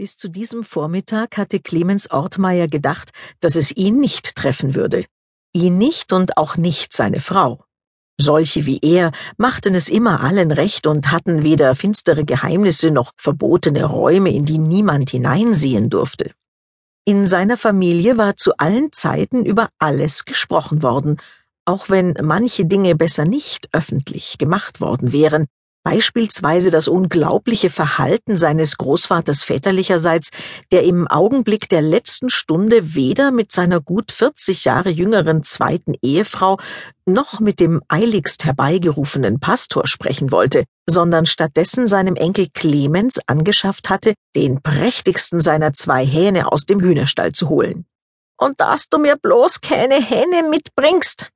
Bis zu diesem Vormittag hatte Clemens Ortmeier gedacht, dass es ihn nicht treffen würde. Ihn nicht und auch nicht seine Frau. Solche wie er machten es immer allen recht und hatten weder finstere Geheimnisse noch verbotene Räume, in die niemand hineinsehen durfte. In seiner Familie war zu allen Zeiten über alles gesprochen worden, auch wenn manche Dinge besser nicht öffentlich gemacht worden wären, Beispielsweise das unglaubliche Verhalten seines Großvaters väterlicherseits, der im Augenblick der letzten Stunde weder mit seiner gut 40 Jahre jüngeren zweiten Ehefrau noch mit dem eiligst herbeigerufenen Pastor sprechen wollte, sondern stattdessen seinem Enkel Clemens angeschafft hatte, den prächtigsten seiner zwei Hähne aus dem Hühnerstall zu holen. Und dass du mir bloß keine Hähne mitbringst,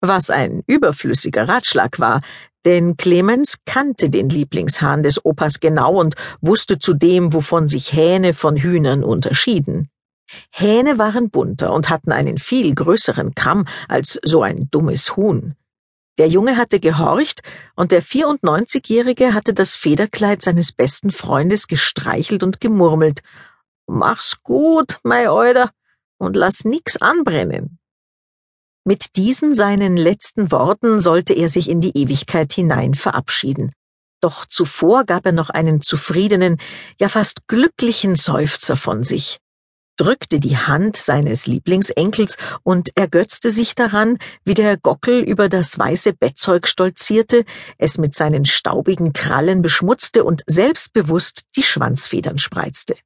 was ein überflüssiger Ratschlag war, denn Clemens kannte den Lieblingshahn des Opas genau und wusste zudem, wovon sich Hähne von Hühnern unterschieden. Hähne waren bunter und hatten einen viel größeren Kamm als so ein dummes Huhn. Der Junge hatte gehorcht, und der 94-Jährige hatte das Federkleid seines besten Freundes gestreichelt und gemurmelt. Mach's gut, mei Euder, und lass nix anbrennen. Mit diesen seinen letzten Worten sollte er sich in die Ewigkeit hinein verabschieden. Doch zuvor gab er noch einen zufriedenen, ja fast glücklichen Seufzer von sich, drückte die Hand seines Lieblingsenkels und ergötzte sich daran, wie der Gockel über das weiße Bettzeug stolzierte, es mit seinen staubigen Krallen beschmutzte und selbstbewusst die Schwanzfedern spreizte.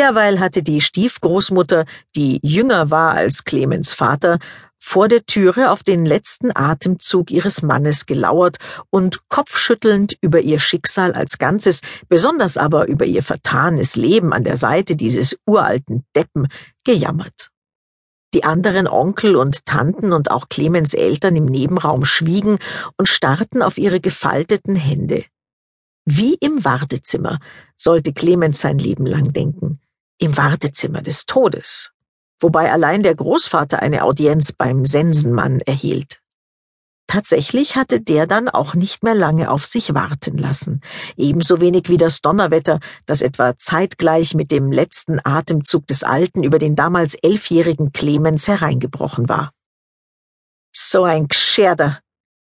Derweil hatte die Stiefgroßmutter, die jünger war als Clemens Vater, vor der Türe auf den letzten Atemzug ihres Mannes gelauert und kopfschüttelnd über ihr Schicksal als Ganzes, besonders aber über ihr vertanes Leben an der Seite dieses uralten Deppen gejammert. Die anderen Onkel und Tanten und auch Clemens Eltern im Nebenraum schwiegen und starrten auf ihre gefalteten Hände. Wie im Wartezimmer sollte Clemens sein Leben lang denken, im Wartezimmer des Todes wobei allein der Großvater eine Audienz beim Sensenmann erhielt. Tatsächlich hatte der dann auch nicht mehr lange auf sich warten lassen, ebenso wenig wie das Donnerwetter, das etwa zeitgleich mit dem letzten Atemzug des Alten über den damals elfjährigen Clemens hereingebrochen war. So ein Gscherder!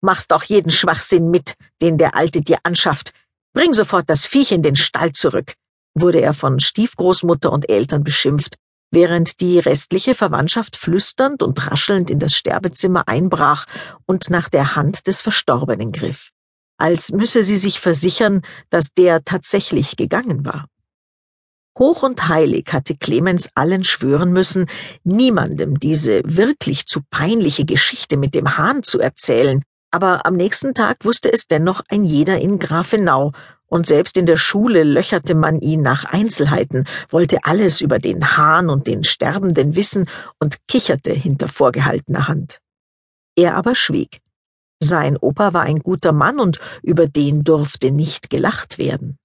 Machst auch jeden Schwachsinn mit, den der Alte dir anschafft. Bring sofort das Viech in den Stall zurück, wurde er von Stiefgroßmutter und Eltern beschimpft, während die restliche Verwandtschaft flüsternd und raschelnd in das Sterbezimmer einbrach und nach der Hand des Verstorbenen griff, als müsse sie sich versichern, dass der tatsächlich gegangen war. Hoch und heilig hatte Clemens allen schwören müssen, niemandem diese wirklich zu peinliche Geschichte mit dem Hahn zu erzählen, aber am nächsten Tag wusste es dennoch ein jeder in Grafenau, und selbst in der Schule löcherte man ihn nach Einzelheiten, wollte alles über den Hahn und den Sterbenden wissen und kicherte hinter vorgehaltener Hand. Er aber schwieg. Sein Opa war ein guter Mann und über den durfte nicht gelacht werden.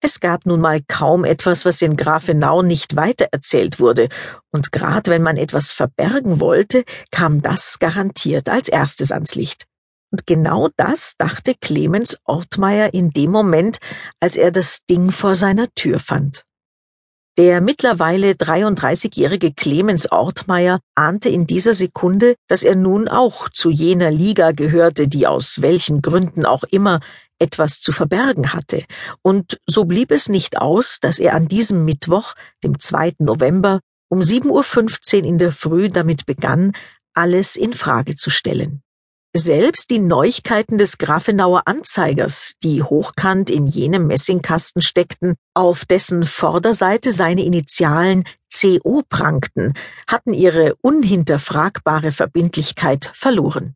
Es gab nun mal kaum etwas, was in Grafenau nicht weitererzählt wurde, und grad wenn man etwas verbergen wollte, kam das garantiert als erstes ans Licht. Und genau das dachte Clemens Ortmeier in dem Moment, als er das Ding vor seiner Tür fand. Der mittlerweile 33-jährige Clemens Ortmeier ahnte in dieser Sekunde, dass er nun auch zu jener Liga gehörte, die aus welchen Gründen auch immer etwas zu verbergen hatte, und so blieb es nicht aus, dass er an diesem Mittwoch, dem 2. November, um 7.15 Uhr in der Früh damit begann, alles in Frage zu stellen. Selbst die Neuigkeiten des Grafenauer Anzeigers, die hochkant in jenem Messingkasten steckten, auf dessen Vorderseite seine Initialen CO prangten, hatten ihre unhinterfragbare Verbindlichkeit verloren.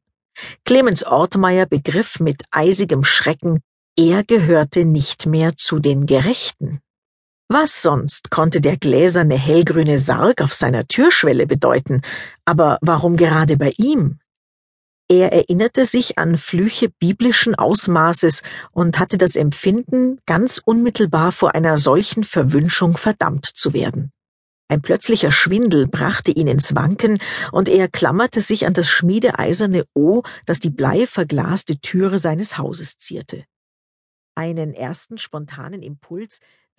Clemens Ortmeier begriff mit eisigem Schrecken, er gehörte nicht mehr zu den Gerechten. Was sonst konnte der gläserne hellgrüne Sarg auf seiner Türschwelle bedeuten, aber warum gerade bei ihm? Er erinnerte sich an Flüche biblischen Ausmaßes und hatte das Empfinden, ganz unmittelbar vor einer solchen Verwünschung verdammt zu werden. Ein plötzlicher Schwindel brachte ihn ins Wanken, und er klammerte sich an das schmiedeeiserne O, das die bleiverglaste Türe seines Hauses zierte. Einen ersten spontanen Impuls